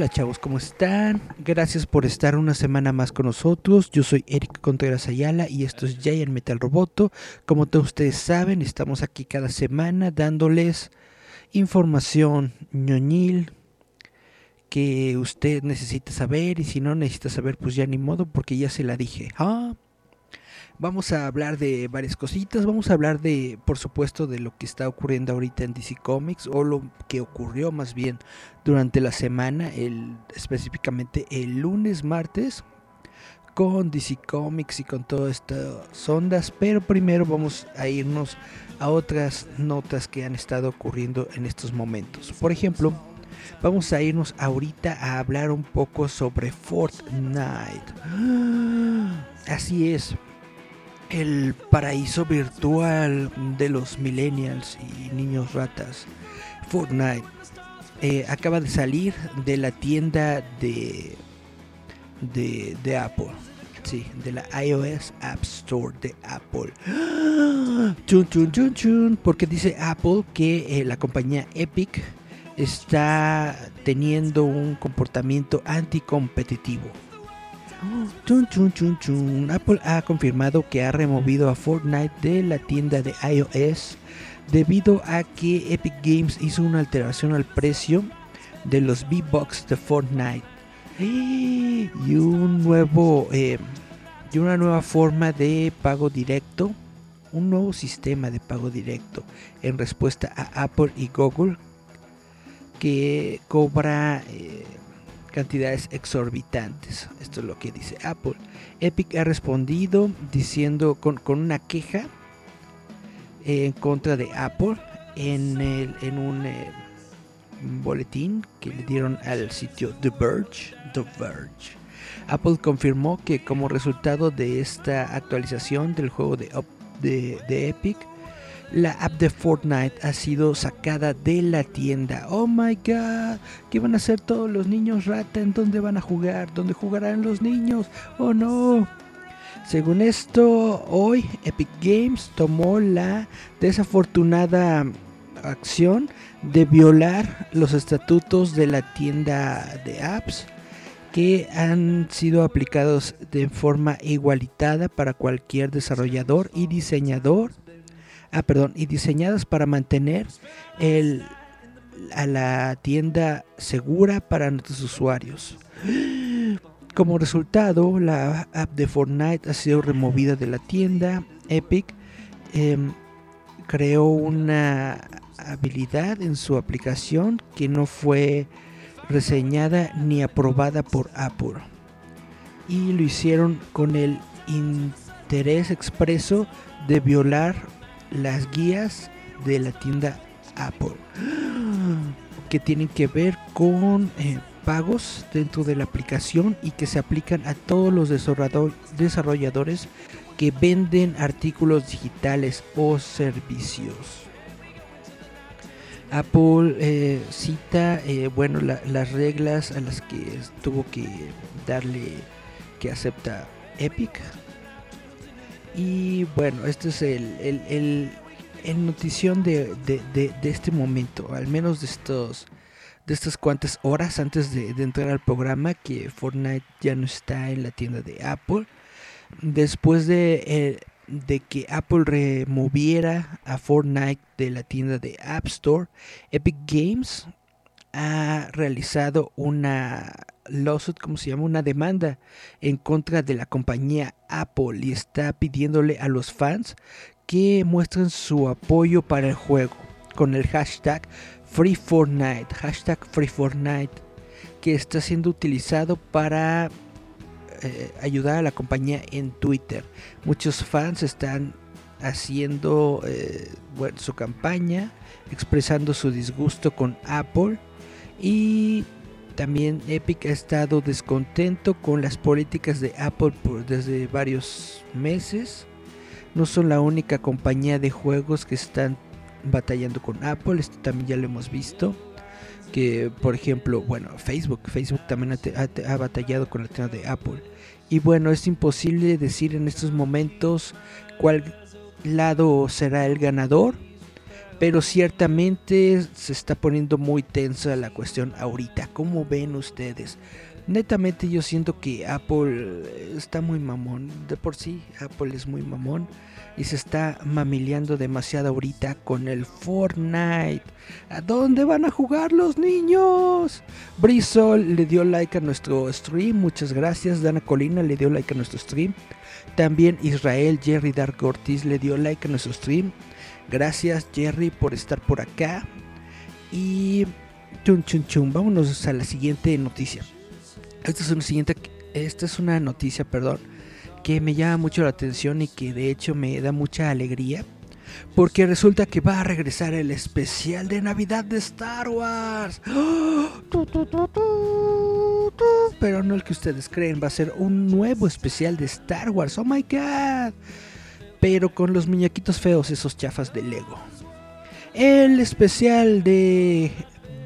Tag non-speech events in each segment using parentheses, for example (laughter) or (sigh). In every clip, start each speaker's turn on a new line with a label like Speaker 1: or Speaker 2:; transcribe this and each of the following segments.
Speaker 1: Hola chavos, ¿cómo están? Gracias por estar una semana más con nosotros. Yo soy Eric Contreras Ayala y esto es Giant Metal Roboto. Como todos ustedes saben, estamos aquí cada semana dándoles información ñoñil que usted necesita saber y si no necesita saber pues ya ni modo porque ya se la dije. Ah, Vamos a hablar de varias cositas. Vamos a hablar de, por supuesto, de lo que está ocurriendo ahorita en DC Comics o lo que ocurrió más bien durante la semana, específicamente el lunes, martes, con DC Comics y con todas estas ondas. Pero primero vamos a irnos a otras notas que han estado ocurriendo en estos momentos. Por ejemplo, vamos a irnos ahorita a hablar un poco sobre Fortnite. (gasps) Así es, el paraíso virtual de los millennials y niños ratas, Fortnite, eh, acaba de salir de la tienda de, de, Apple. Sí, de la iOS App Store de Apple. Chun, chun, chun, chun, porque dice Apple que eh, la compañía Epic está teniendo un comportamiento anticompetitivo. Apple ha confirmado que ha removido a Fortnite de la tienda de iOS debido a que Epic Games hizo una alteración al precio de los V-Bucks de Fortnite. (gasps) Y un nuevo eh, y una nueva forma de pago directo, un nuevo sistema de pago directo en respuesta a Apple y Google que cobra eh, cantidades exorbitantes. Esto es lo que dice Apple. Epic ha respondido diciendo con, una queja en contra de Apple en, el, en un eh, boletín que le dieron al sitio The Verge. The Verge. Apple confirmó que como resultado de esta actualización del juego de, de Epic, la app de Fortnite ha sido sacada de la tienda. Oh my god, ¿qué van a hacer todos los niños rata? ¿En dónde van a jugar? ¿Dónde jugarán los niños? Oh no. Según esto, hoy Epic Games tomó la desafortunada acción de violar los estatutos de la tienda de apps que han sido aplicados de forma igualitada para cualquier desarrollador y diseñador ah, perdón, y diseñadas para mantener el, a la tienda segura para nuestros usuarios. Como resultado, la app de Fortnite ha sido removida de la tienda. Epic em, creó una habilidad en su aplicación que no fue reseñada ni aprobada por Apple. Y lo hicieron con el interés expreso de violar las guías de la tienda Apple que tienen que ver con eh, pagos dentro de la aplicación y que se aplican a todos los desarrolladores que venden artículos digitales o servicios. Apple eh, cita eh, bueno las reglas a las que tuvo que darle que acepta Epic y bueno, este es el, el, notición de, este momento, al menos de estos de estas cuantas horas antes de, entrar al programa que Fortnite ya no está en la tienda de Apple. Después de, eh, de que Apple removiera a Fortnite de la tienda de App Store, Epic Games ha realizado una lawsuit, como se llama, una demanda en contra de la compañía Apple y está pidiéndole a los fans que muestren su apoyo para el juego con el hashtag Free hashtag Free que está siendo utilizado para eh, ayudar a la compañía en Twitter. Muchos fans están haciendo eh, su campaña, expresando su disgusto con Apple y también Epic ha estado descontento con las políticas de Apple por, desde varios meses. No son la única compañía de juegos que están batallando con Apple, esto también ya lo hemos visto. Que por ejemplo, bueno, Facebook, Facebook también ha, batallado con el tema de Apple. Y bueno, es imposible decir en estos momentos cuál lado será el ganador. Pero ciertamente se está poniendo muy tensa la cuestión ahorita. ¿Cómo ven ustedes? Netamente yo siento que Apple está muy mamón. De por sí, Apple es muy mamón. Y se está mamileando demasiado ahorita con el Fortnite. ¿A dónde van a jugar los niños? Brisol le dio like a nuestro stream. Muchas gracias. Dana Colina le dio like a nuestro stream. También Israel Jerry Dark Ortiz le dio like a nuestro stream. Gracias Jerry por estar por acá. Y chun chun chun. Vámonos a la siguiente noticia. Esta es una siguiente. Esta es una noticia, perdón, que me llama mucho la atención y que de hecho me da mucha alegría. Porque resulta que va a regresar el especial de Navidad de Star Wars. Pero no el que ustedes creen, va a ser un nuevo especial de Star Wars. Oh my god. Pero con los muñequitos feos, esos chafas de Lego. El especial de,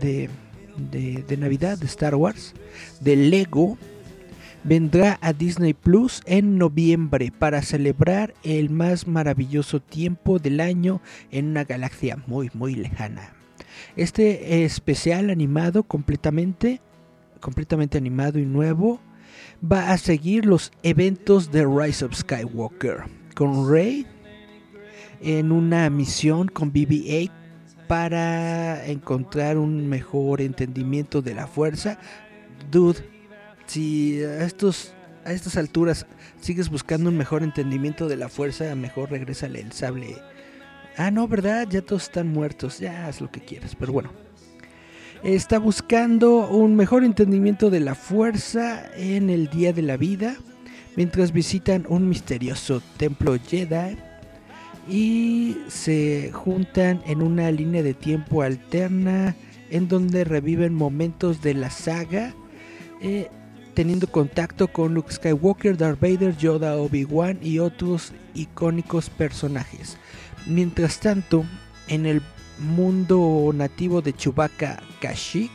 Speaker 1: de, de, Navidad de Star Wars, de Lego, vendrá a Disney Plus en noviembre para celebrar el más maravilloso tiempo del año en una galaxia muy muy lejana. Este especial animado completamente completamente animado y nuevo va a seguir los eventos de Rise of Skywalker con Rey en una misión con BB-8 para encontrar un mejor entendimiento de la fuerza. Dude, si a, estos, a estas alturas sigues buscando un mejor entendimiento de la fuerza, mejor regrésale el sable. Ah, no, ¿verdad? Ya todos están muertos. Ya haz lo que quieras. Pero bueno. Está buscando un mejor entendimiento de la fuerza en el día de la vida. Mientras visitan un misterioso templo Jedi. Y se juntan en una línea de tiempo alterna. En donde reviven momentos de la saga. Eh, teniendo contacto con Luke Skywalker, Darth Vader, Yoda, Obi-Wan y otros icónicos personajes. Mientras tanto, en el mundo nativo de Chewbacca Kashyyyk,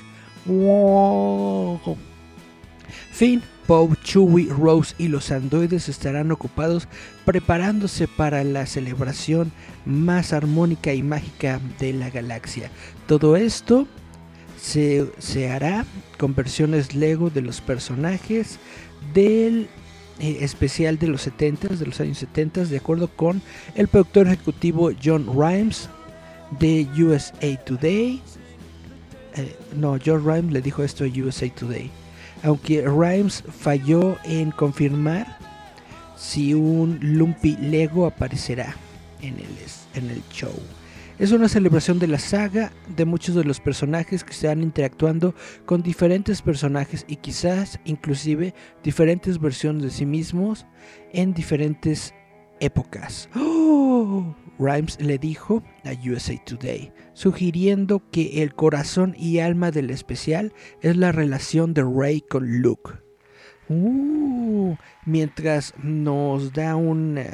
Speaker 1: Finn, Poe, Chewie, Rose y los androides estarán ocupados preparándose para la celebración más armónica y mágica de la galaxia. Todo esto se, hará con versiones Lego de los personajes del eh, especial de los 70 de los años 70 de acuerdo con el productor ejecutivo John Rhimes de USA Today eh, no John Rhimes le dijo esto a USA Today aunque Rhimes falló en confirmar si un Lumpy Lego aparecerá en el, show es una celebración de la saga, de muchos de los personajes que van interactuando con diferentes personajes y quizás inclusive diferentes versiones de sí mismos en diferentes épocas. ¡Oh! Rhymes le dijo a USA Today, sugiriendo que el corazón y alma del especial es la relación de Rey con Luke. Uh, mientras nos da un, eh,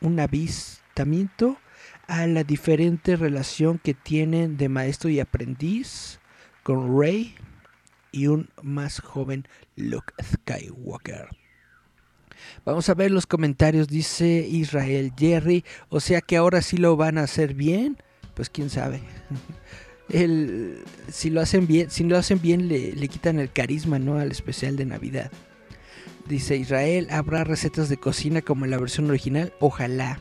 Speaker 1: un avistamiento a la diferente relación que tienen de maestro y aprendiz con Rey y un más joven Luke Skywalker. Vamos a ver los comentarios, dice Israel Jerry. O sea que ahora sí lo van a hacer bien. Pues quién sabe. (laughs) El, si lo hacen bien, si lo hacen bien le, le quitan el carisma ¿no? al especial de Navidad. Dice Israel, ¿habrá recetas de cocina como en la versión original? Ojalá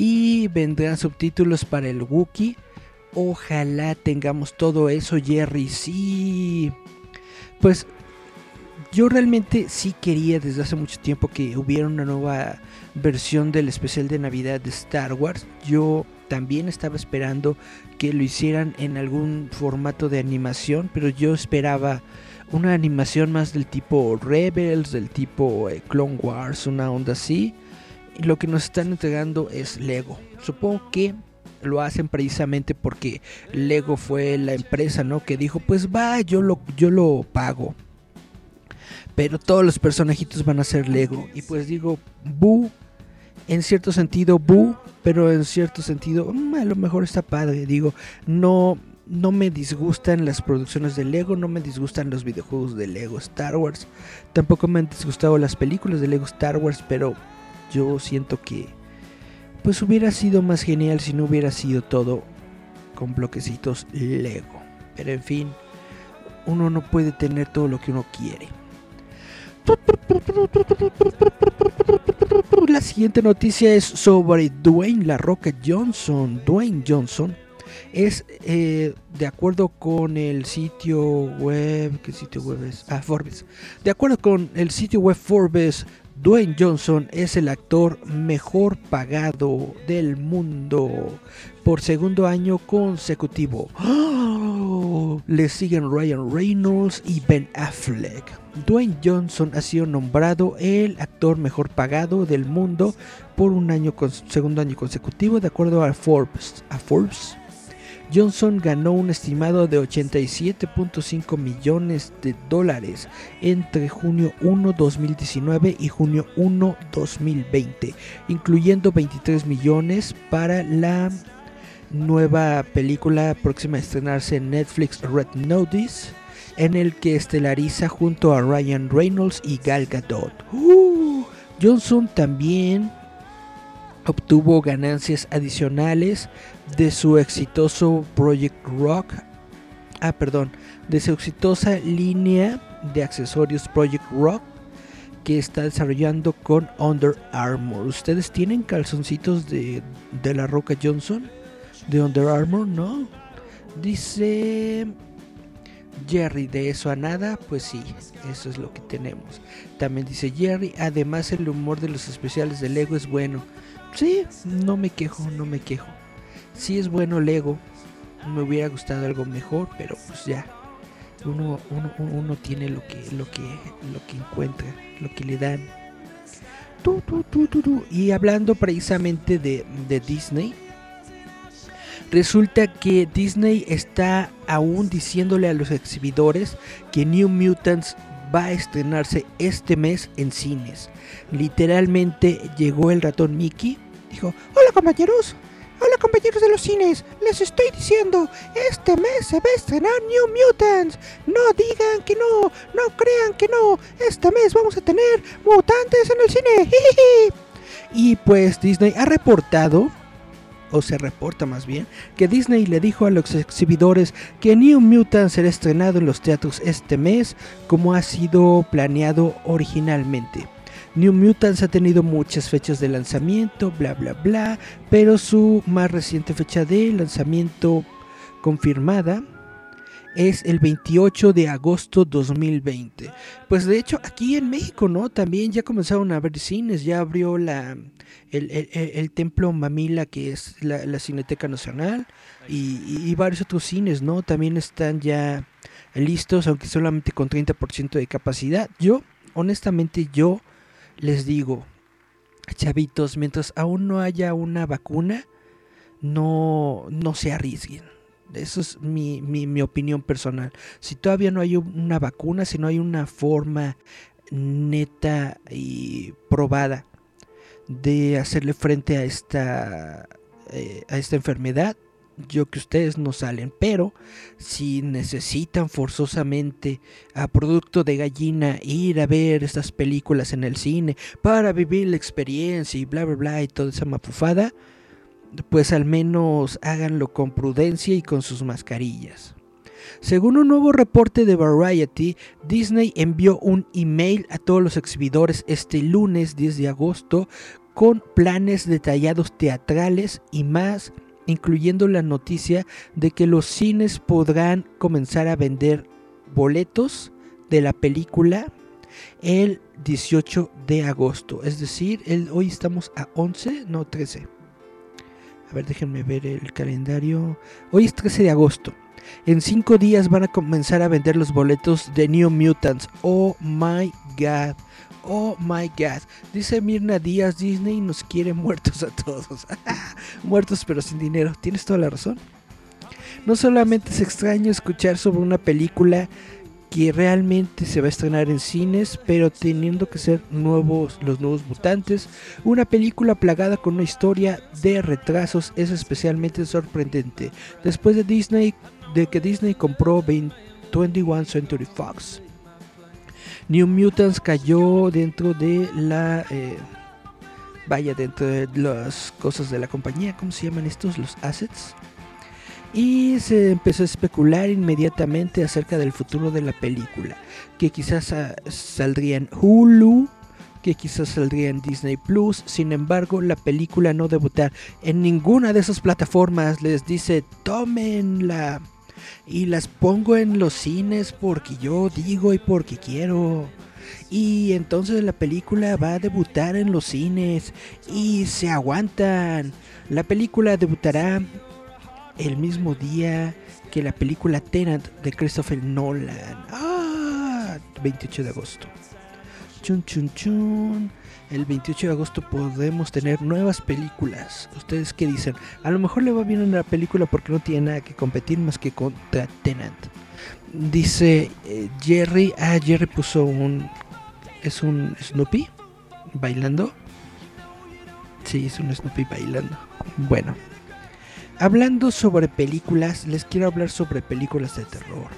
Speaker 1: y vendrán subtítulos para el Wookiee. Ojalá tengamos todo eso, Jerry. Sí. Pues yo realmente sí quería desde hace mucho tiempo que hubiera una nueva versión del especial de Navidad de Star Wars. Yo también estaba esperando que lo hicieran en algún formato de animación, pero yo esperaba una animación más del tipo Rebels, del tipo eh, Clone Wars, una onda así. Y lo que nos están entregando es Lego. Supongo que lo hacen precisamente porque Lego fue la empresa, ¿no? Que dijo, pues va, yo lo, yo lo pago. Pero todos los personajitos van a ser Lego. Y pues digo, bu, en cierto sentido, bu, pero en cierto sentido, mm, a lo mejor está padre. Digo, no, no me disgustan las producciones de Lego, no me disgustan los videojuegos de Lego Star Wars, tampoco me han disgustado las películas de Lego Star Wars, pero yo siento que pues hubiera sido más genial si no hubiera sido todo con bloquecitos Lego. Pero en fin, uno no puede tener todo lo que uno quiere. La siguiente noticia es sobre Dwayne La Roca Johnson. Dwayne Johnson es eh, de acuerdo con el sitio web, ¿qué sitio web es? Ah, Forbes. De acuerdo con el sitio web Forbes, Dwayne Johnson es el actor mejor pagado del mundo por segundo año consecutivo. ¡Oh! Le siguen Ryan Reynolds y Ben Affleck. Dwayne Johnson ha sido nombrado el actor mejor pagado del mundo por un año segundo año consecutivo de acuerdo a Forbes. A Forbes. Johnson ganó un estimado de 87.5 millones de dólares entre junio 1 2019 y junio 1 2020, incluyendo 23 millones para la nueva película próxima a estrenarse en Netflix Red Notice, en el que estelariza junto a Ryan Reynolds y Gal Gadot. Uh, Johnson también obtuvo ganancias adicionales de su exitoso Project Rock, ah, perdón, de su exitosa línea de accesorios Project Rock que está desarrollando con Under Armour. ¿Ustedes tienen calzoncitos de, de la Roca Johnson? ¿De Under Armour? No. Dice Jerry, de eso a nada, pues sí, eso es lo que tenemos. También dice Jerry, además el humor de los especiales de Lego es bueno. Sí, no me quejo, no me quejo. Si es bueno Lego. Me hubiera gustado algo mejor, pero pues ya. Uno, uno, tiene lo que, lo, que, lo que encuentra, lo que le dan. y hablando precisamente de, de Disney, resulta que Disney está aún diciéndole a los exhibidores que New Mutants va a estrenarse este mes en cines. Literalmente llegó el ratón Mickey, dijo, hola compañeros, Hola compañeros de los cines, les estoy diciendo, este mes se va a estrenar New Mutants. No digan que no, no crean que no, este mes vamos a tener mutantes en el cine. (laughs) Y pues Disney ha reportado, o se reporta más bien, que Disney le dijo a los exhibidores que New Mutants será estrenado en los teatros este mes como ha sido planeado originalmente. New Mutants ha tenido muchas fechas de lanzamiento, bla bla bla, pero su más reciente fecha de lanzamiento confirmada es el 28 de agosto 2020. Pues de hecho aquí en México, ¿no? También ya comenzaron a ver cines, ya abrió la el, templo Mamila que es la, Cineteca Nacional y, y, varios otros cines, ¿no? También están ya listos, aunque solamente con 30% de capacidad. Yo, honestamente, yo les digo, chavitos, mientras aún no haya una vacuna, no, no se arriesguen. Eso es mi, mi, opinión personal. Si todavía no hay una vacuna, si no hay una forma neta y probada de hacerle frente a esta, eh, a esta enfermedad, yo que ustedes no salen, pero si necesitan forzosamente a producto de gallina ir a ver estas películas en el cine para vivir la experiencia y bla bla bla y toda esa mapufada, pues al menos háganlo con prudencia y con sus mascarillas. Según un nuevo reporte de Variety, Disney envió un email a todos los exhibidores este lunes 10 de agosto con planes detallados teatrales y más incluyendo la noticia de que los cines podrán comenzar a vender boletos de la película el 18 de agosto. Es decir, el, hoy estamos a 11, no 13. A ver, déjenme ver el calendario. Hoy es 13 de agosto. En cinco días van a comenzar a vender los boletos de New Mutants. Oh my god. Oh my god. Dice Mirna Díaz, Disney nos quiere muertos a todos. (laughs) muertos pero sin dinero. Tienes toda la razón. No solamente es extraño escuchar sobre una película que realmente se va a estrenar en cines, pero teniendo que ser nuevos los nuevos mutantes, una película plagada con una historia de retrasos es especialmente sorprendente. Después de Disney de que Disney compró 21 Century Fox. New Mutants cayó dentro de la eh, vaya dentro de las cosas de la compañía, ¿cómo se llaman estos? Los assets. Y se empezó a especular inmediatamente acerca del futuro de la película, que quizás saldría en Hulu, que quizás saldría en Disney Plus. Sin embargo, la película no debutar en ninguna de esas plataformas. Les dice, tómenla y las pongo en los cines porque yo digo y porque quiero. Y entonces la película va a debutar en los cines y se aguantan. La película debutará el mismo día que la película Tenant de Christopher Nolan. Ah, 28 de agosto. Chun chun chun. El 28 de agosto podemos tener nuevas películas. ¿Ustedes qué dicen? A lo mejor le va bien una película porque no tiene nada que competir más que contra Tenant. Dice eh, Jerry. Ah, Jerry puso un. Es un Snoopy bailando. Sí, es un Snoopy bailando. Bueno. Hablando sobre películas, les quiero hablar sobre películas de terror.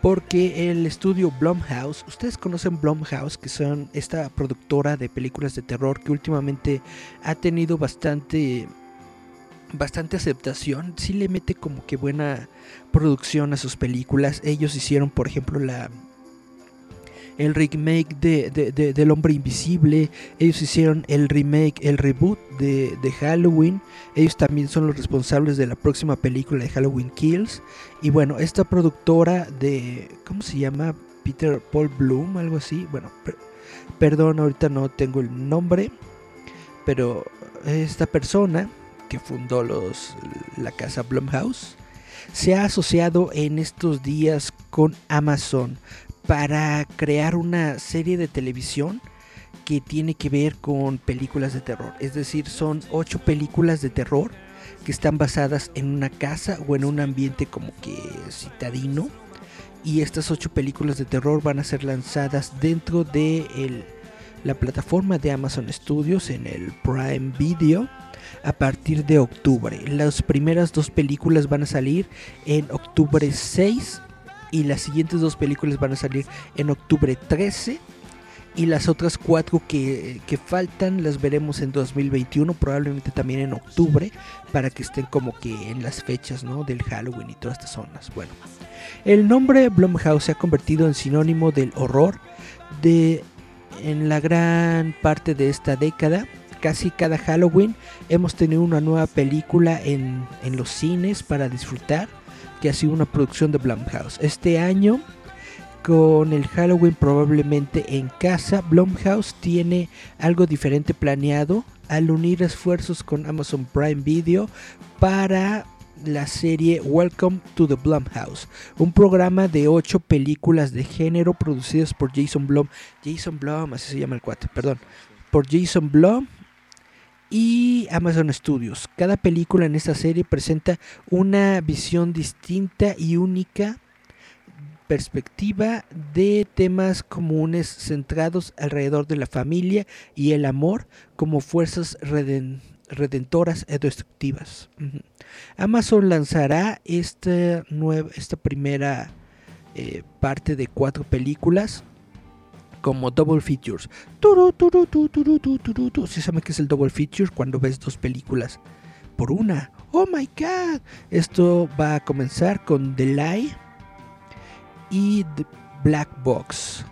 Speaker 1: porque el estudio Blumhouse, ustedes conocen Blumhouse, que son esta productora de películas de terror que últimamente ha tenido bastante bastante aceptación. Sí le mete como que buena producción a sus películas. Ellos hicieron, por ejemplo, la el remake de, del Hombre Invisible, ellos hicieron el remake, el reboot de, Halloween, ellos también son los responsables de la próxima película de Halloween Kills. Y bueno, esta productora de, ¿cómo se llama? Peter Paul Bloom, algo así. Bueno, perdón, ahorita no tengo el nombre, pero esta persona que fundó los, la casa Blumhouse se ha asociado en estos días con Amazon para crear una serie de televisión que tiene que ver con películas de terror. Es decir, son ocho películas de terror que están basadas en una casa o en un ambiente como que citadino. Y estas ocho películas de terror van a ser lanzadas dentro de la plataforma de Amazon Studios en el Prime Video a partir de octubre. Las primeras dos películas van a salir en octubre 6 y las siguientes dos películas van a salir en octubre 13 y las otras cuatro que, faltan las veremos en 2021, probablemente también en octubre, para que estén como que en las fechas ¿no? del Halloween y todas estas zonas. Bueno, el nombre Blumhouse se ha convertido en sinónimo del horror de en la gran parte de esta década. Casi cada Halloween hemos tenido una nueva película en, en los cines para disfrutar que ha sido una producción de Blumhouse. Este año, con el Halloween probablemente en casa, Blumhouse tiene algo diferente planeado al unir esfuerzos con Amazon Prime Video para la serie Welcome to the Blumhouse, un programa de ocho películas de género producidas por Jason Blum. Jason Blum, así se llama el cuate, perdón. Por Jason Blum y Amazon Studios. Cada película en esta serie presenta una visión distinta y única perspectiva de temas comunes centrados alrededor de la familia y el amor como fuerzas redentoras e destructivas. Amazon lanzará esta, nueva, esta primera eh, parte de cuatro películas como double features. Si saben que es el double feature cuando ves dos películas por una. Oh my god. Esto va a comenzar con The Lie y The Black Box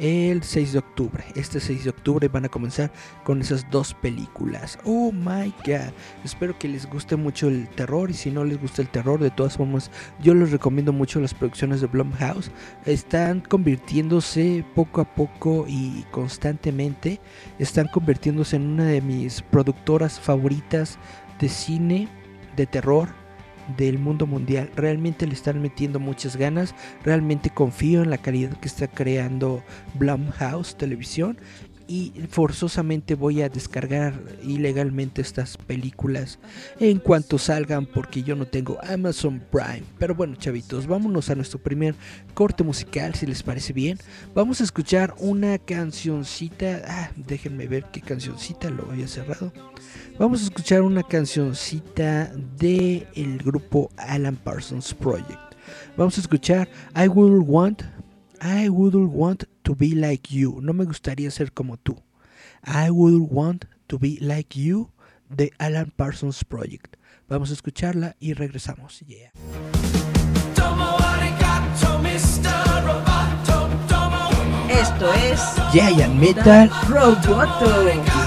Speaker 1: el 6 de octubre. Este 6 de octubre van a comenzar con esas dos películas. Oh my god. Espero que les guste mucho el terror y si no les gusta el terror, de todas formas, yo les recomiendo mucho las producciones de Blumhouse. Están convirtiéndose poco a poco y constantemente, están convirtiéndose en una de mis productoras favoritas de cine, de terror, del mundo mundial. Realmente le están metiendo muchas ganas. Realmente confío en la calidad que está creando Blumhouse Televisión y forzosamente voy a descargar ilegalmente estas películas en cuanto salgan porque yo no tengo Amazon Prime. Pero bueno, chavitos, vámonos a nuestro primer corte musical si les parece bien. Vamos a escuchar una cancioncita. Ah, déjenme ver qué cancioncita lo había cerrado. Vamos a escuchar una cancioncita de el grupo Alan Parsons Project. Vamos a escuchar I Will Want I would want to be like you. No me gustaría ser como tú. I would want to be like you de Alan Parsons Project. Vamos a escucharla y regresamos. Yeah.
Speaker 2: Esto es
Speaker 1: Giant Metal
Speaker 2: Roboto.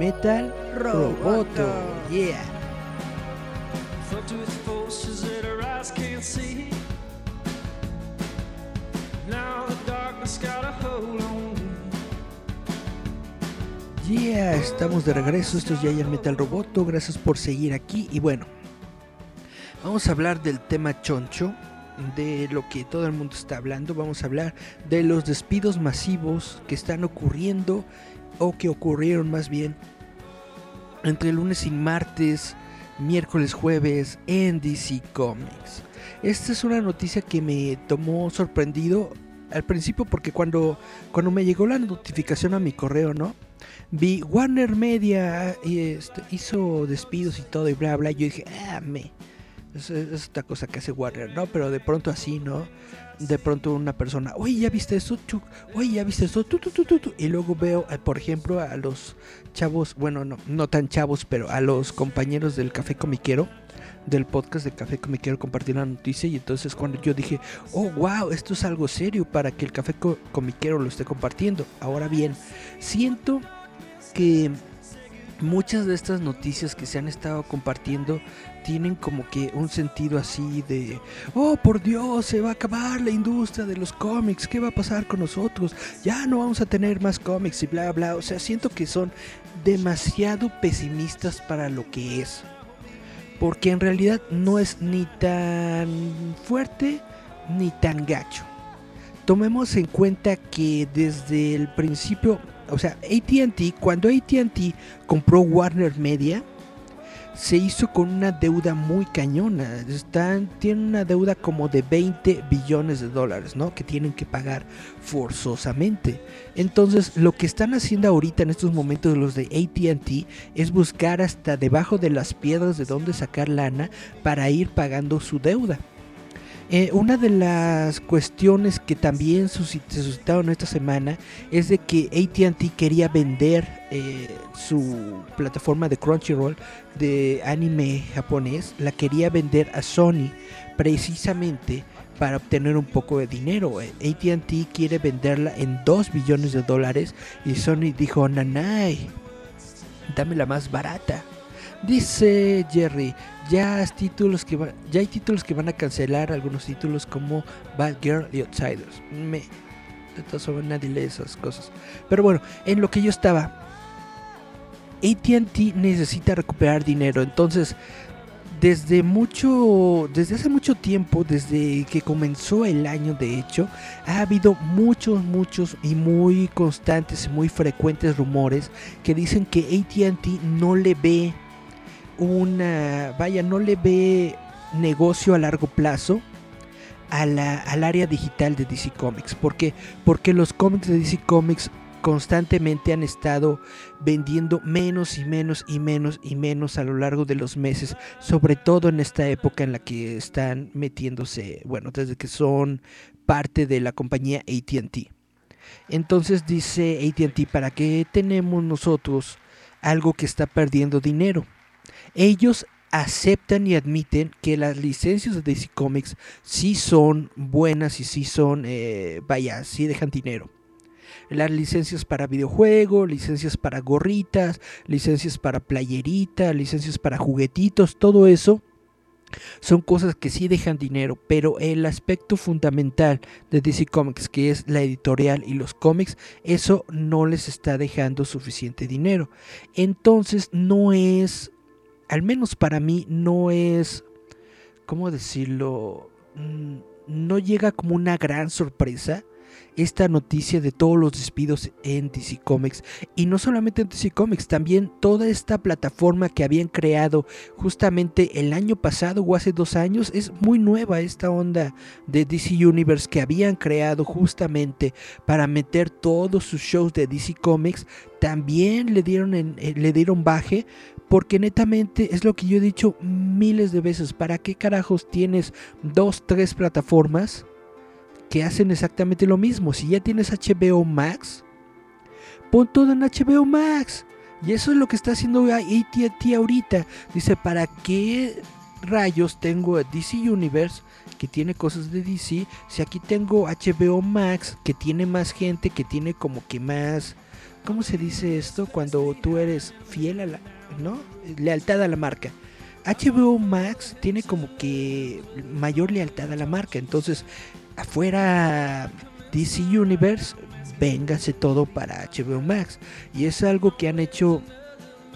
Speaker 1: Metal Roboto. Yeah.
Speaker 3: Fucked with forces that our eyes can't see. Now the darkness got a hold on me.
Speaker 1: Yeah, estamos de regreso. Esto es Giant Metal Roboto. Gracias por seguir aquí. Y bueno, vamos a hablar del tema choncho. de lo que todo el mundo está hablando. Vamos a hablar de los despidos masivos que están ocurriendo o que ocurrieron más bien entre lunes y martes, miércoles, jueves en DC Comics. Esta es una noticia que me tomó sorprendido al principio porque cuando, cuando me llegó la notificación a mi correo, ¿no? Vi Warner Media y este, hizo despidos y todo y bla bla. Yo dije, ah, me. Es, es cosa que hace Warner, ¿no? Pero de pronto así, ¿no? De pronto una persona, oye, ¿ya viste eso? Chuc? Oye, ¿ya viste eso? Tu, tu, tu, tu". Y luego veo, eh, por ejemplo, a los chavos, bueno, no, no tan chavos, pero a los compañeros del Café Comiquero, del podcast de Café Comiquero compartir la noticia. Y entonces cuando yo dije, oh, wow, esto es algo serio para que el Café Co- Comiquero lo esté compartiendo. Ahora bien, siento que muchas de estas noticias que se han estado compartiendo tienen como que un sentido así de, oh por Dios, se va a acabar la industria de los cómics, ¿qué va a pasar con nosotros? Ya no vamos a tener más cómics y bla bla, o sea, siento que son demasiado pesimistas para lo que es. Porque en realidad no es ni tan fuerte ni tan gacho. Tomemos en cuenta que desde el principio, o sea, ATT, cuando ATT compró Warner Media, se hizo con una deuda muy cañona. Están, tienen una deuda como de 20 billones de dólares, ¿no? Que tienen que pagar forzosamente. Entonces, lo que están haciendo ahorita en estos momentos los de ATT es buscar hasta debajo de las piedras de dónde sacar lana para ir pagando su deuda. Eh, una de las cuestiones que también se suscitaron esta semana es de que ATT quería vender eh, su plataforma de Crunchyroll de anime japonés, la quería vender a Sony precisamente para obtener un poco de dinero. ATT quiere venderla en 2 billones de dólares y Sony dijo, nanay, dame la más barata. Dice Jerry, ya, títulos que ya hay títulos que van a cancelar algunos títulos como Bad Girl y Outsiders. Me, de todas formas nadie lee esas cosas. Pero bueno, en lo que yo estaba, ATT necesita recuperar dinero. Entonces, desde mucho, desde hace mucho tiempo, desde que comenzó el año, de hecho, ha habido muchos, muchos y muy constantes muy frecuentes rumores que dicen que ATT no le ve una, vaya, no le ve negocio a largo plazo a la- al área digital de DC Comics. ¿Por qué? Porque los cómics de DC Comics constantemente han estado vendiendo menos y menos y menos y menos a lo largo de los meses, sobre todo en esta época en la que están metiéndose, bueno, desde que son parte de la compañía ATT. Entonces dice ATT, ¿para qué tenemos nosotros algo que está perdiendo dinero? Ellos aceptan y admiten que las licencias de DC Comics sí son buenas y sí son, eh, vaya, sí dejan dinero. Las licencias para videojuegos, licencias para gorritas, licencias para playerita, licencias para juguetitos, todo eso son cosas que sí dejan dinero, pero el aspecto fundamental de DC Comics, que es la editorial y los cómics, eso no les está dejando suficiente dinero. Entonces no es, al menos para mí, no es, ¿cómo decirlo? Mm, No llega como una gran sorpresa esta noticia de todos los despidos en DC Comics. Y no solamente en DC Comics, también toda esta plataforma que habían creado justamente el año pasado o hace dos años. Es muy nueva esta onda de DC Universe que habían creado justamente para meter todos sus shows de DC Comics. También le dieron, en- eh, le dieron baje porque netamente es lo que yo he dicho miles de veces. ¿Para qué carajos tienes dos, tres plataformas? Que hacen exactamente lo mismo. Si ya tienes HBO Max, pon todo en HBO Max. Y eso es lo que está haciendo AT&T ahorita. Dice, ¿para qué rayos tengo DC Universe que tiene cosas de DC? Si aquí tengo HBO Max que tiene más gente, que tiene como que más... ¿Cómo se dice esto? Cuando tú eres fiel a la... ¿No? Lealtad a la marca. HBO Max tiene como que mayor lealtad a la marca. Entonces, afuera DC Universe, véngase todo para HBO Max. Y es algo que han hecho,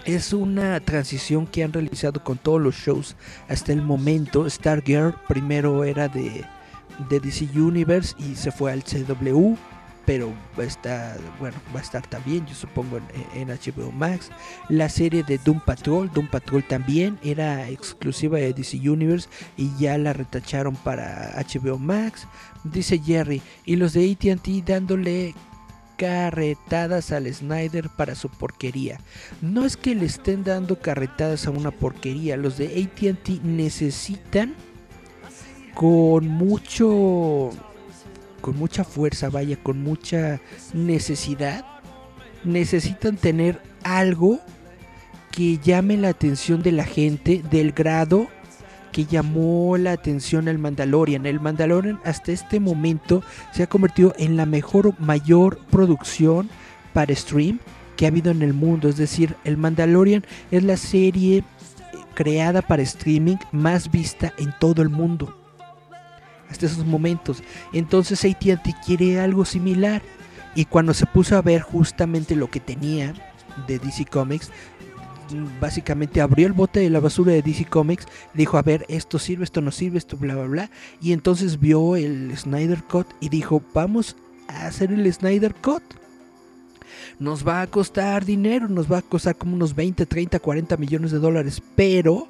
Speaker 1: es una transición que han realizado con todos los shows hasta el momento. Stargirl primero era de, de DC Universe y se fue al CW. Pero está, bueno, va a estar también, yo supongo, en, en HBO Max. La serie de Doom Patrol, Doom Patrol también era exclusiva de DC Universe y ya la retacharon para HBO Max. Dice Jerry, y los de ATT dándole carretadas al Snyder para su porquería. No es que le estén dando carretadas a una porquería, los de ATT necesitan con mucho con mucha fuerza, vaya, con mucha necesidad, necesitan tener algo que llame la atención de la gente del grado que llamó la atención al Mandalorian. El Mandalorian hasta este momento se ha convertido en la mejor, mayor producción para stream que ha habido en el mundo. Es decir, el Mandalorian es la serie creada para streaming más vista en todo el mundo. Hasta esos momentos. Entonces AT&T quiere algo similar. Y cuando se puso a ver justamente lo que tenía de DC Comics, básicamente abrió el bote de la basura de DC Comics, dijo, a ver, esto sirve, esto no sirve, esto bla, bla, bla. Y entonces vio el Snyder Cut y dijo, vamos a hacer el Snyder Cut. Nos va a costar dinero, nos va a costar como unos 20, 30, 40 millones de dólares, pero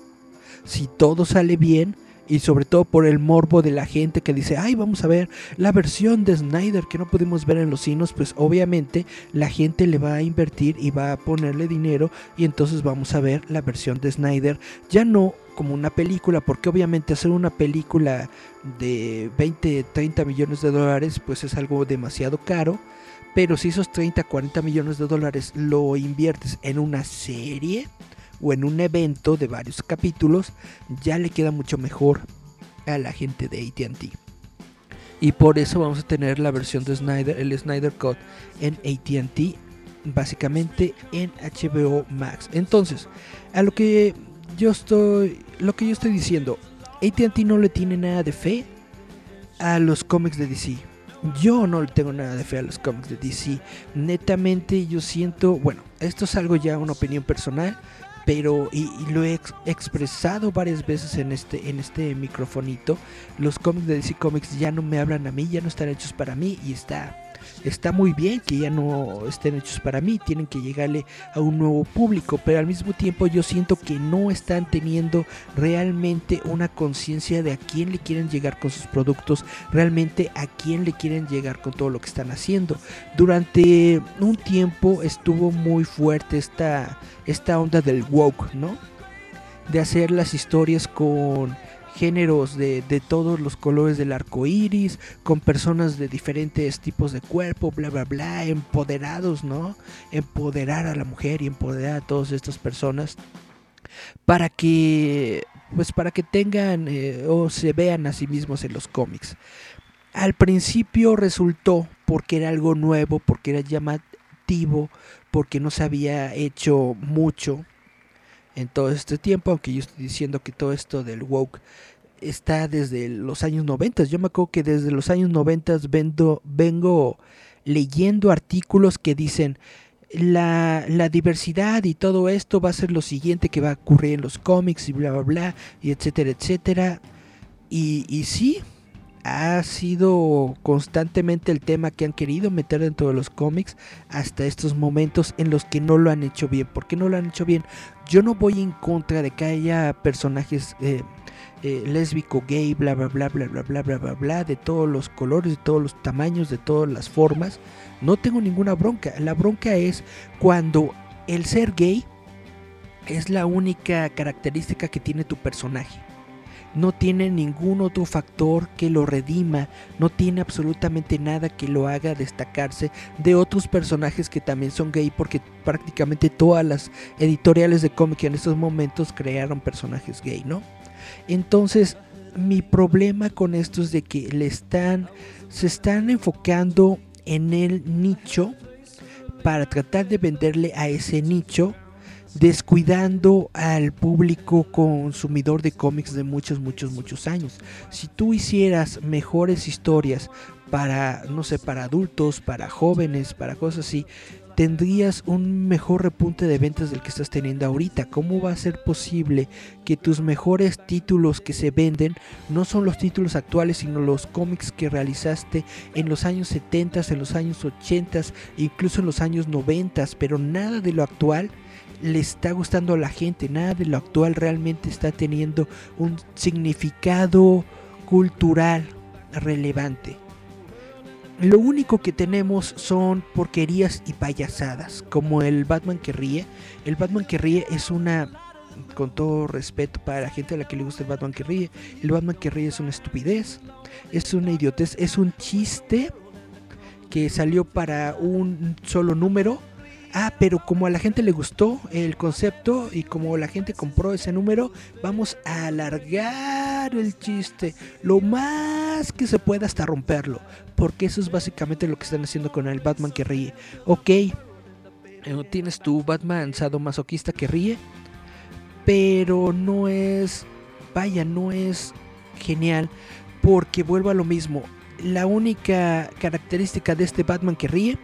Speaker 1: si todo sale bien, y sobre todo por el morbo de la gente que dice, ay, vamos a ver la versión de Snyder que no pudimos ver en los cinos, pues obviamente la gente le va a invertir y va a ponerle dinero y entonces vamos a ver la versión de Snyder, ya no como una película, porque obviamente hacer una película de 20, 30 millones de dólares, pues es algo demasiado caro. Pero si esos 30, 40 millones de dólares lo inviertes en una serie, o en un evento de varios capítulos, ya le queda mucho mejor a la gente de ATT. Y por eso vamos a tener la versión de Snyder, el Snyder Cut en ATT, básicamente en HBO Max. Entonces, a lo que yo estoy, lo que yo estoy diciendo, ATT no le tiene nada de fe a los cómics de DC. Yo no le tengo nada de fe a los cómics de DC. Netamente yo siento, bueno, esto es algo ya una opinión personal pero y, y lo he ex- expresado varias veces en este en este microfonito los cómics de DC Comics ya no me hablan a mí ya no están hechos para mí y está está muy bien que ya no estén hechos para mí tienen que llegarle a un nuevo público pero al mismo tiempo yo siento que no están teniendo realmente una conciencia de a quién le quieren llegar con sus productos realmente a quién le quieren llegar con todo lo que están haciendo durante un tiempo estuvo muy fuerte esta esta onda del woke, ¿no? De hacer las historias con géneros de, de todos los colores del arco iris, con personas de diferentes tipos de cuerpo, bla bla bla, empoderados, ¿no? Empoderar a la mujer y empoderar a todas estas personas para que pues para que tengan eh, o se vean a sí mismos en los cómics. Al principio resultó porque era algo nuevo, porque era llamativo, porque no se había hecho mucho en todo este tiempo, aunque yo estoy diciendo que todo esto del woke está desde los años 90. Yo me acuerdo que desde los años 90 vendo, vengo leyendo artículos que dicen la, la diversidad y todo esto va a ser lo siguiente que va a ocurrir en los cómics y bla bla bla y etcétera etcétera y, y sí ha sido constantemente el tema que han querido meter dentro de los cómics hasta estos momentos en los que no lo han hecho bien. ¿Por qué no lo han hecho bien? Yo no voy en contra de que haya personajes eh, eh, lésbico, gay, bla bla bla bla bla bla bla bla bla, de todos los colores, de todos los tamaños, de todas las formas. No tengo ninguna bronca. La bronca es cuando el ser gay es la única característica que tiene tu personaje no tiene ningún otro factor que lo redima, no tiene absolutamente nada que lo haga destacarse de otros personajes que también son gay, porque prácticamente todas las editoriales de cómic en estos momentos crearon personajes gay, ¿no? Entonces, mi problema con esto es de que le están, se están enfocando en el nicho para tratar de venderle a ese nicho descuidando al público consumidor de cómics de muchos, muchos, muchos años. Si tú hicieras mejores historias para, no sé, para adultos, para jóvenes, para cosas así, tendrías un mejor repunte de ventas del que estás teniendo ahorita. ¿Cómo va a ser posible que tus mejores títulos que se venden no son los títulos actuales, sino los cómics que realizaste en los años 70, en los años 80, incluso en los años 90, pero nada de lo actual le está gustando a la gente, nada de lo actual realmente está teniendo un significado cultural relevante. Lo único que tenemos son porquerías y payasadas, como el Batman que ríe. El Batman que ríe es una, con todo respeto para la gente a la que le gusta el Batman que ríe, el Batman que ríe es una estupidez, es una idiotez, es un chiste que salió para un solo número. Ah, pero como a la gente le gustó el concepto y como la gente compró ese número, vamos a alargar el chiste lo más que se pueda hasta romperlo. Porque eso es básicamente lo que están haciendo con el Batman que ríe. Ok, eh, tienes tu Batman sadomasoquista que ríe, pero no es, vaya, no es genial porque vuelvo a lo mismo. La única característica de este Batman que ríe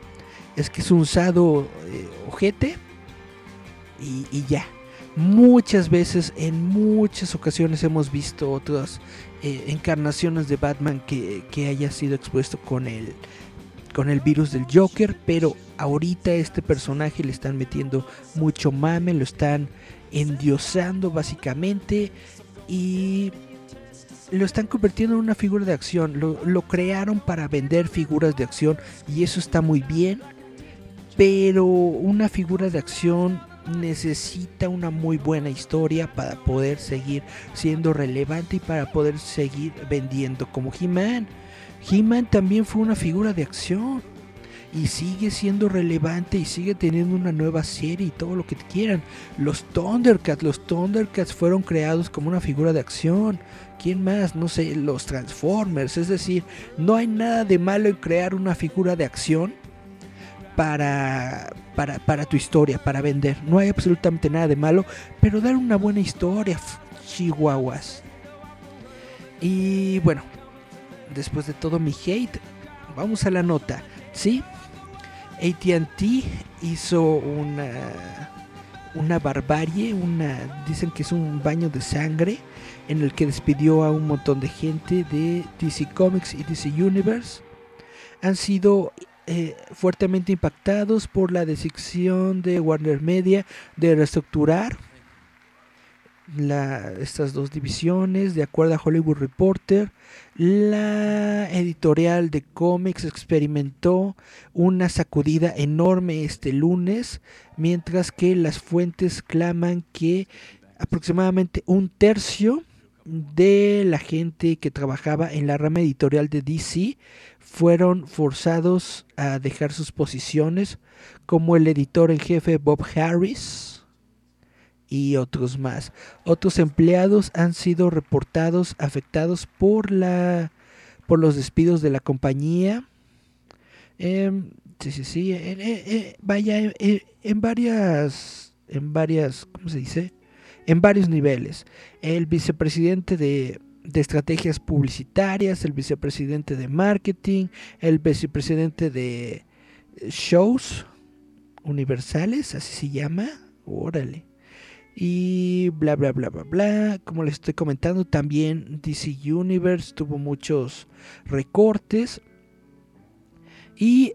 Speaker 1: es que es un sado eh, ojete y, ya. Muchas veces, en muchas ocasiones hemos visto otras eh, encarnaciones de Batman que, haya sido expuesto con el, con el virus del Joker, pero ahorita este personaje le están metiendo mucho mame, lo están endiosando básicamente y lo están convirtiendo en una figura de acción. Lo crearon para vender figuras de acción y eso está muy bien, pero una figura de acción necesita una muy buena historia para poder seguir siendo relevante y para poder seguir vendiendo como He-Man. He-Man también fue una figura de acción y sigue siendo relevante y sigue teniendo una nueva serie y todo lo que quieran. Los Thundercats, los Thundercats fueron creados como una figura de acción. ¿Quién más? No sé, los Transformers. Es decir, no hay nada de malo en crear una figura de acción para, para, para tu historia, para vender. No hay absolutamente nada de malo, pero dar una buena historia, chihuahuas. Y bueno, después de todo mi hate, vamos a la nota. ¿Sí? ATT hizo una, una barbarie, una, dicen que es un baño de sangre en el que despidió a un montón de gente de DC Comics y DC Universe. Han sido eh, fuertemente impactados por la decisión de Warner Media de reestructurar la- estas dos divisiones. De acuerdo a Hollywood Reporter, la editorial de cómics experimentó una sacudida enorme este lunes, mientras que las fuentes claman que aproximadamente un tercio de la gente que trabajaba en la rama editorial de DC fueron forzados a dejar sus posiciones, como el editor en jefe Bob Harris y otros más. Otros empleados han sido reportados afectados por la por los despidos de la compañía. Em, sí, sí, sí. vaya, en varias, en varias, ¿cómo se dice? En varios niveles. El vicepresidente de, de estrategias publicitarias, el vicepresidente de marketing, el vicepresidente de shows universales, así se llama. Órale y bla bla bla bla bla. Como les estoy comentando, también DC Universe tuvo muchos recortes. Y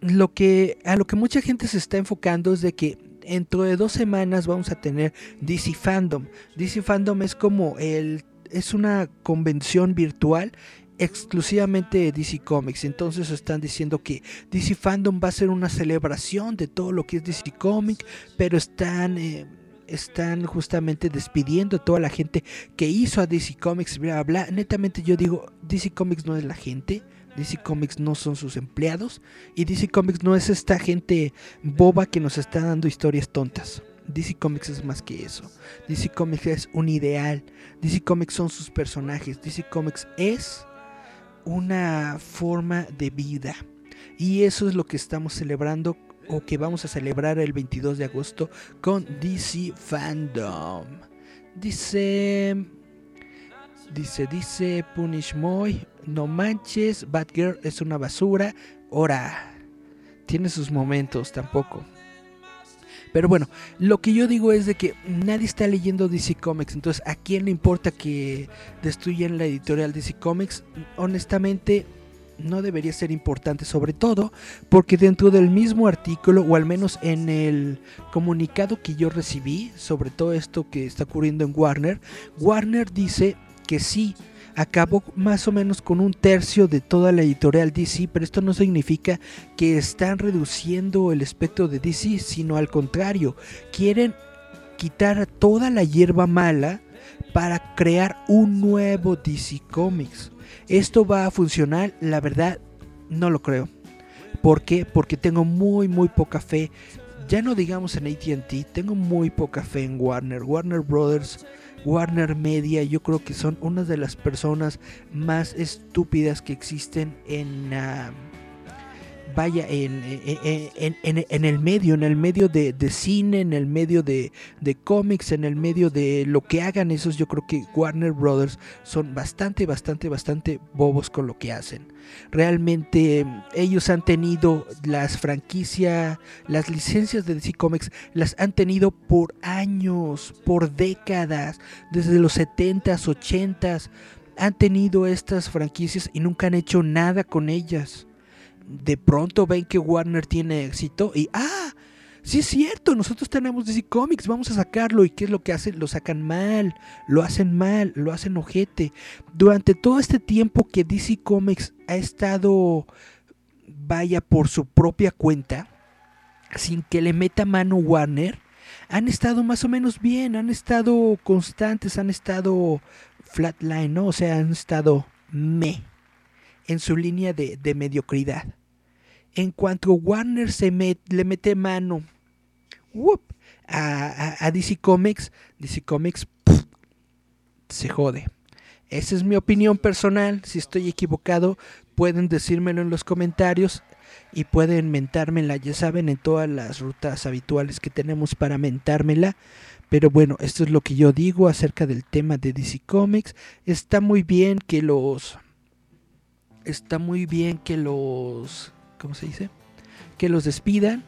Speaker 1: lo que a lo que mucha gente se está enfocando es de que dentro de dos semanas vamos a tener DC Fandom. DC Fandom es como el es una convención virtual exclusivamente de DC Comics. Entonces están diciendo que DC Fandom va a ser una celebración de todo lo que es DC Comics, pero están eh, están justamente despidiendo a toda la gente que hizo a DC Comics, bla, bla. Netamente yo digo, DC Comics no es la gente, DC Comics no son sus empleados y DC Comics no es esta gente boba que nos está dando historias tontas. DC Comics es más que eso. DC Comics es un ideal. DC Comics son sus personajes. DC Comics es una forma de vida. Y eso es lo que estamos celebrando o que vamos a celebrar el 22 de agosto con DC Fandom. Dice dice dice Punish Moy, no manches, Batgirl es una basura. Ora. tiene sus momentos tampoco. Pero bueno, lo que yo digo es de que nadie está leyendo DC Comics, entonces ¿a quién le importa que destruyan la editorial DC Comics? Honestamente, no debería ser importante, sobre todo porque dentro del mismo artículo, o al menos en el comunicado que yo recibí sobre todo esto que está ocurriendo en Warner, Warner dice que sí, acabó más o menos con un tercio de toda la editorial DC, pero esto no significa que están reduciendo el espectro de DC, sino al contrario, quieren quitar toda la hierba mala para crear un nuevo DC Comics. ¿Esto va a funcionar? La verdad, no lo creo. ¿Por qué? Porque tengo muy, muy poca fe. Ya no digamos en ATT, tengo muy poca fe en Warner. Warner Brothers Warner Media, yo creo que son una de las personas más estúpidas que existen en... Uh, vaya, en, en, en, el medio, en el medio de, de cine, en el medio de, de, cómics, en el medio de lo que hagan esos, yo creo que Warner Brothers son bastante, bastante, bastante bobos con lo que hacen. Realmente ellos han tenido las franquicias, las licencias de DC Comics, las han tenido por años, por décadas, desde los 70s, 80s. Han tenido estas franquicias y nunca han hecho nada con ellas de pronto ven que Warner tiene éxito y ah, sí es cierto, nosotros tenemos DC Comics, vamos a sacarlo y qué es lo que hacen, lo sacan mal, lo hacen mal, lo hacen ojete. Durante todo este tiempo que DC Comics ha estado vaya por su propia cuenta, sin que le meta mano Warner, han estado más o menos bien, han estado constantes, han estado flatline, ¿no? O sea, han estado me en su línea de, de mediocridad. En cuanto Warner se le mete mano a, a, DC Comics, DC Comics se jode. Esa es mi opinión personal. Si estoy equivocado, pueden decírmelo en los comentarios y pueden mentármela, ya saben, en todas las rutas habituales que tenemos para mentármela. Pero bueno, esto es lo que yo digo acerca del tema de DC Comics. Está muy bien que los está muy bien que los ¿cómo se dice? que los despidan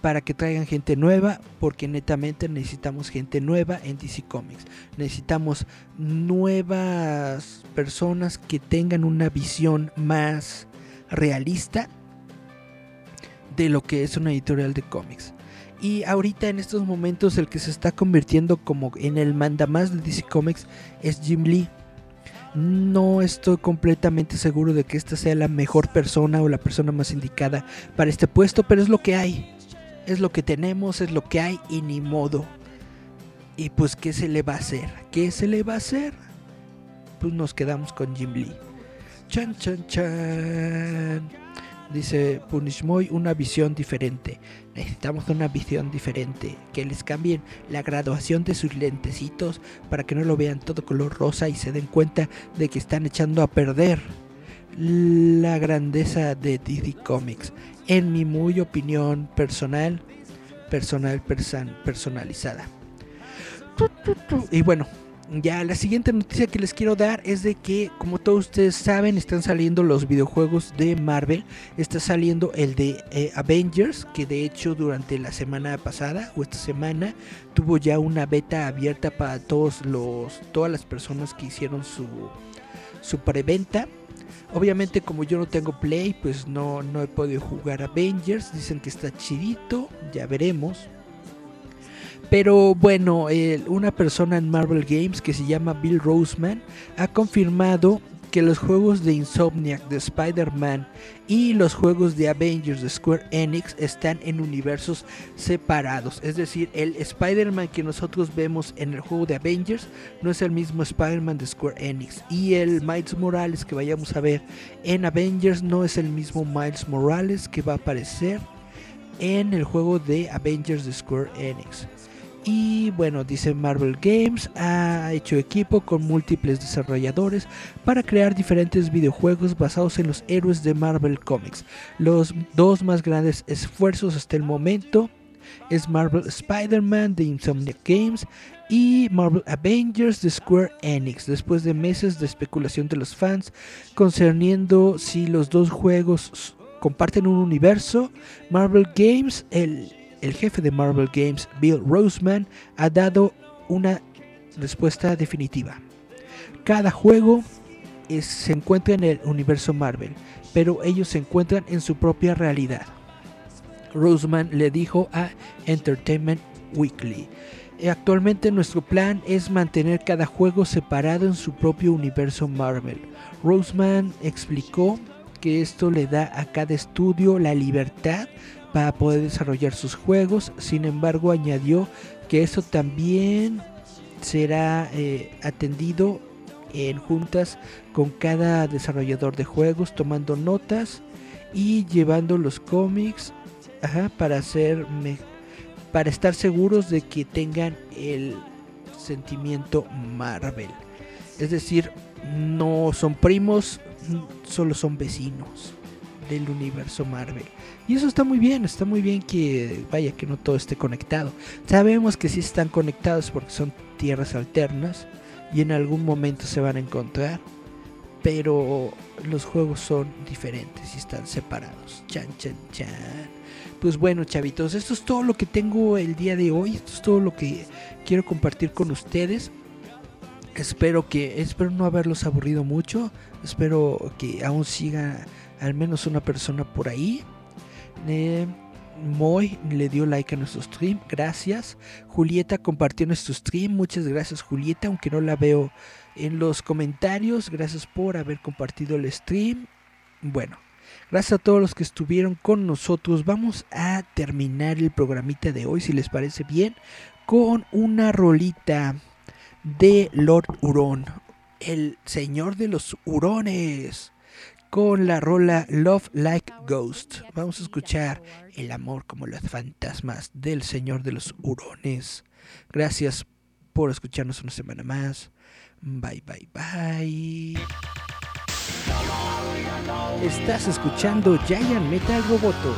Speaker 1: para que traigan gente nueva, porque netamente necesitamos gente nueva en DC Comics. Necesitamos nuevas personas que tengan una visión más realista de lo que es una editorial de cómics. Y ahorita en estos momentos el que se está convirtiendo como en el mandamás de DC Comics es Jim Lee. No estoy completamente seguro de que esta sea la mejor persona o la persona más indicada para este puesto, pero es lo que hay. Es lo que tenemos, es lo que hay y ni modo. Y pues, ¿qué se le va a hacer? ¿Qué se le va a hacer? Pues nos quedamos con Jim Lee. Chan, chan, chan. Dice Punishmoy, una visión diferente. Necesitamos una visión diferente. Que les cambien la graduación de sus lentecitos para que no lo vean todo color rosa y se den cuenta de que están echando a perder la grandeza de DC Comics. En mi muy opinión personal, personal, person, personalizada. Y bueno, ya la siguiente noticia que les quiero dar es de que, como todos ustedes saben, están saliendo los videojuegos de Marvel. Está saliendo el de eh, Avengers, que de hecho durante la semana pasada o esta semana tuvo ya una beta abierta para todos los, todas las personas que hicieron su, su preventa. Obviamente como yo no tengo Play, pues no, no he podido jugar Avengers. Dicen que está chidito, ya veremos. Pero bueno, eh, una persona en Marvel Games que se llama Bill Roseman ha confirmado que los juegos de Insomniac de Spider-Man y los juegos de Avengers de Square Enix están en universos separados. Es decir, el Spider-Man que nosotros vemos en el juego de Avengers no es el mismo Spider-Man de Square Enix. Y el Miles Morales que vayamos a ver en Avengers no es el mismo Miles Morales que va a aparecer en el juego de Avengers de Square Enix. Y bueno, dice Marvel Games ha hecho equipo con múltiples desarrolladores para crear diferentes videojuegos basados en los héroes de Marvel Comics. Los dos más grandes esfuerzos hasta el momento es Marvel Spider-Man de Insomniac Games y Marvel Avengers de Square Enix, después de meses de especulación de los fans concerniendo si los dos juegos comparten un universo. Marvel Games, el, el jefe de Marvel Games, Bill Roseman, ha dado una respuesta definitiva. Cada juego se encuentra en el universo Marvel, pero ellos se encuentran en su propia realidad. Roseman le dijo a Entertainment Weekly. "Eh, Actualmente nuestro plan es mantener cada juego separado en su propio universo Marvel. Roseman explicó que esto le da a cada estudio la libertad para poder desarrollar sus juegos. Sin embargo, añadió que esto también será eh, atendido en juntas con cada desarrollador de juegos, tomando notas y llevando los cómics para hacer para estar seguros de que tengan el sentimiento Marvel. Es decir, no son primos, solo son vecinos del universo Marvel. Y eso está muy bien, está muy bien que vaya que no todo esté conectado. Sabemos que sí están conectados porque son tierras alternas y en algún momento se van a encontrar, pero los juegos son diferentes y están separados. Chan chan chan. Pues bueno, chavitos, esto es todo lo que tengo el día de hoy. Esto es todo lo que quiero compartir con ustedes. Espero que espero no haberlos aburrido mucho. Espero que aún siga al menos una persona por ahí. Eh, Moy le dio like a nuestro stream, gracias. Julieta compartió nuestro stream, muchas gracias Julieta, aunque no la veo en los comentarios. Gracias por haber compartido el stream. Bueno, gracias a todos los que estuvieron con nosotros. Vamos a terminar el programita de hoy, si les parece bien, con una rolita de Lord Hurón, el señor de los hurones, con la rola Love Like Ghost. Vamos a escuchar el amor como los fantasmas del señor de los hurones. Gracias por escucharnos una semana más. Bye, bye, bye. Estás escuchando Giant Metal Roboto.